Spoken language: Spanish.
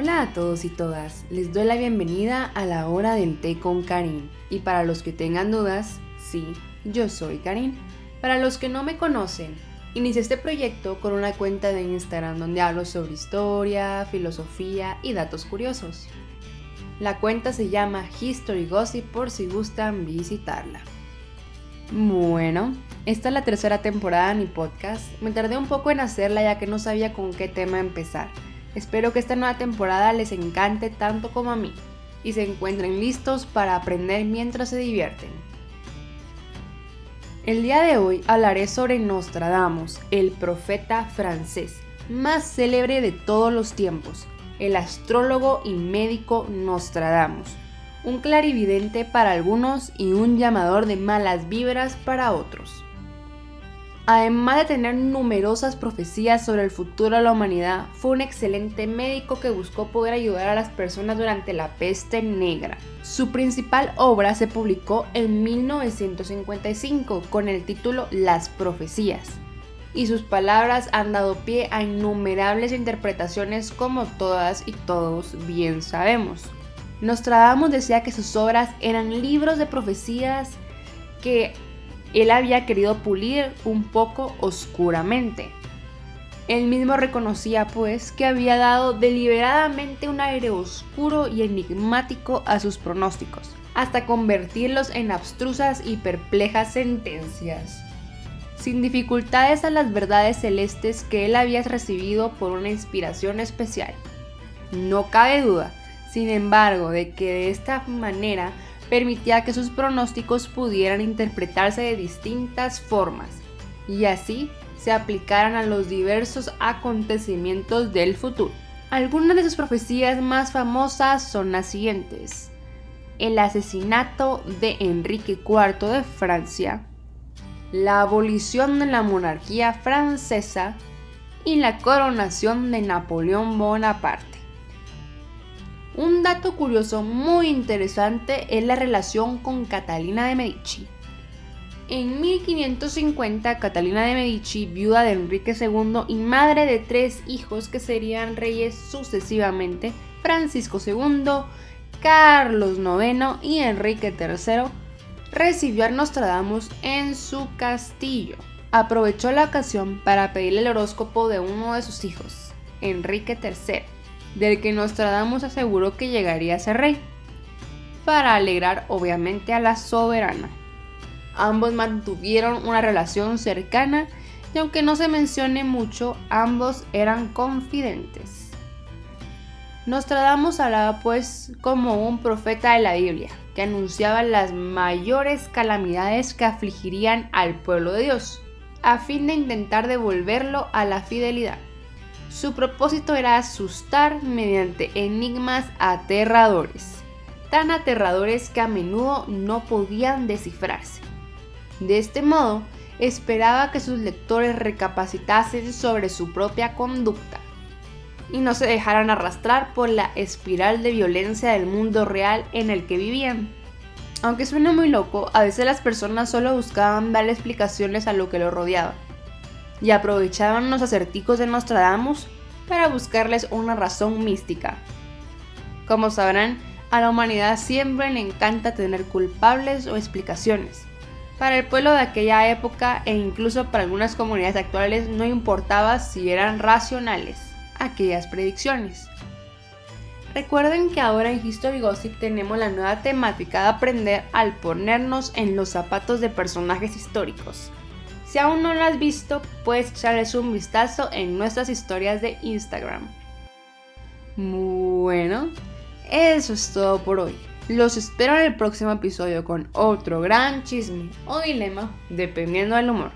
Hola a todos y todas, les doy la bienvenida a la hora del té con Karin. Y para los que tengan dudas, sí, yo soy Karin. Para los que no me conocen, inicié este proyecto con una cuenta de Instagram donde hablo sobre historia, filosofía y datos curiosos. La cuenta se llama History Gossip por si gustan visitarla. Bueno, esta es la tercera temporada de mi podcast. Me tardé un poco en hacerla ya que no sabía con qué tema empezar. Espero que esta nueva temporada les encante tanto como a mí y se encuentren listos para aprender mientras se divierten. El día de hoy hablaré sobre Nostradamus, el profeta francés más célebre de todos los tiempos, el astrólogo y médico Nostradamus un clarividente para algunos y un llamador de malas vibras para otros. Además de tener numerosas profecías sobre el futuro de la humanidad, fue un excelente médico que buscó poder ayudar a las personas durante la peste negra. Su principal obra se publicó en 1955 con el título Las Profecías, y sus palabras han dado pie a innumerables interpretaciones como todas y todos bien sabemos. Nostradamus decía que sus obras eran libros de profecías que él había querido pulir un poco oscuramente. Él mismo reconocía pues que había dado deliberadamente un aire oscuro y enigmático a sus pronósticos, hasta convertirlos en abstrusas y perplejas sentencias, sin dificultades a las verdades celestes que él había recibido por una inspiración especial. No cabe duda sin embargo, de que de esta manera permitía que sus pronósticos pudieran interpretarse de distintas formas y así se aplicaran a los diversos acontecimientos del futuro. Algunas de sus profecías más famosas son las siguientes. El asesinato de Enrique IV de Francia, la abolición de la monarquía francesa y la coronación de Napoleón Bonaparte. Un dato curioso muy interesante es la relación con Catalina de Medici. En 1550, Catalina de Medici, viuda de Enrique II y madre de tres hijos que serían reyes sucesivamente, Francisco II, Carlos IX y Enrique III, recibió a Nostradamus en su castillo. Aprovechó la ocasión para pedirle el horóscopo de uno de sus hijos, Enrique III del que Nostradamus aseguró que llegaría a ser rey, para alegrar obviamente a la soberana. Ambos mantuvieron una relación cercana y aunque no se mencione mucho, ambos eran confidentes. Nostradamus hablaba pues como un profeta de la Biblia, que anunciaba las mayores calamidades que afligirían al pueblo de Dios, a fin de intentar devolverlo a la fidelidad. Su propósito era asustar mediante enigmas aterradores, tan aterradores que a menudo no podían descifrarse. De este modo, esperaba que sus lectores recapacitasen sobre su propia conducta y no se dejaran arrastrar por la espiral de violencia del mundo real en el que vivían. Aunque suena muy loco, a veces las personas solo buscaban darle explicaciones a lo que lo rodeaba y aprovechaban los acertijos de Nostradamus para buscarles una razón mística. Como sabrán, a la humanidad siempre le encanta tener culpables o explicaciones. Para el pueblo de aquella época e incluso para algunas comunidades actuales no importaba si eran racionales aquellas predicciones. Recuerden que ahora en History Gossip tenemos la nueva temática de aprender al ponernos en los zapatos de personajes históricos. Si aún no lo has visto, puedes echarles un vistazo en nuestras historias de Instagram. Bueno, eso es todo por hoy. Los espero en el próximo episodio con otro gran chisme o dilema, dependiendo del humor.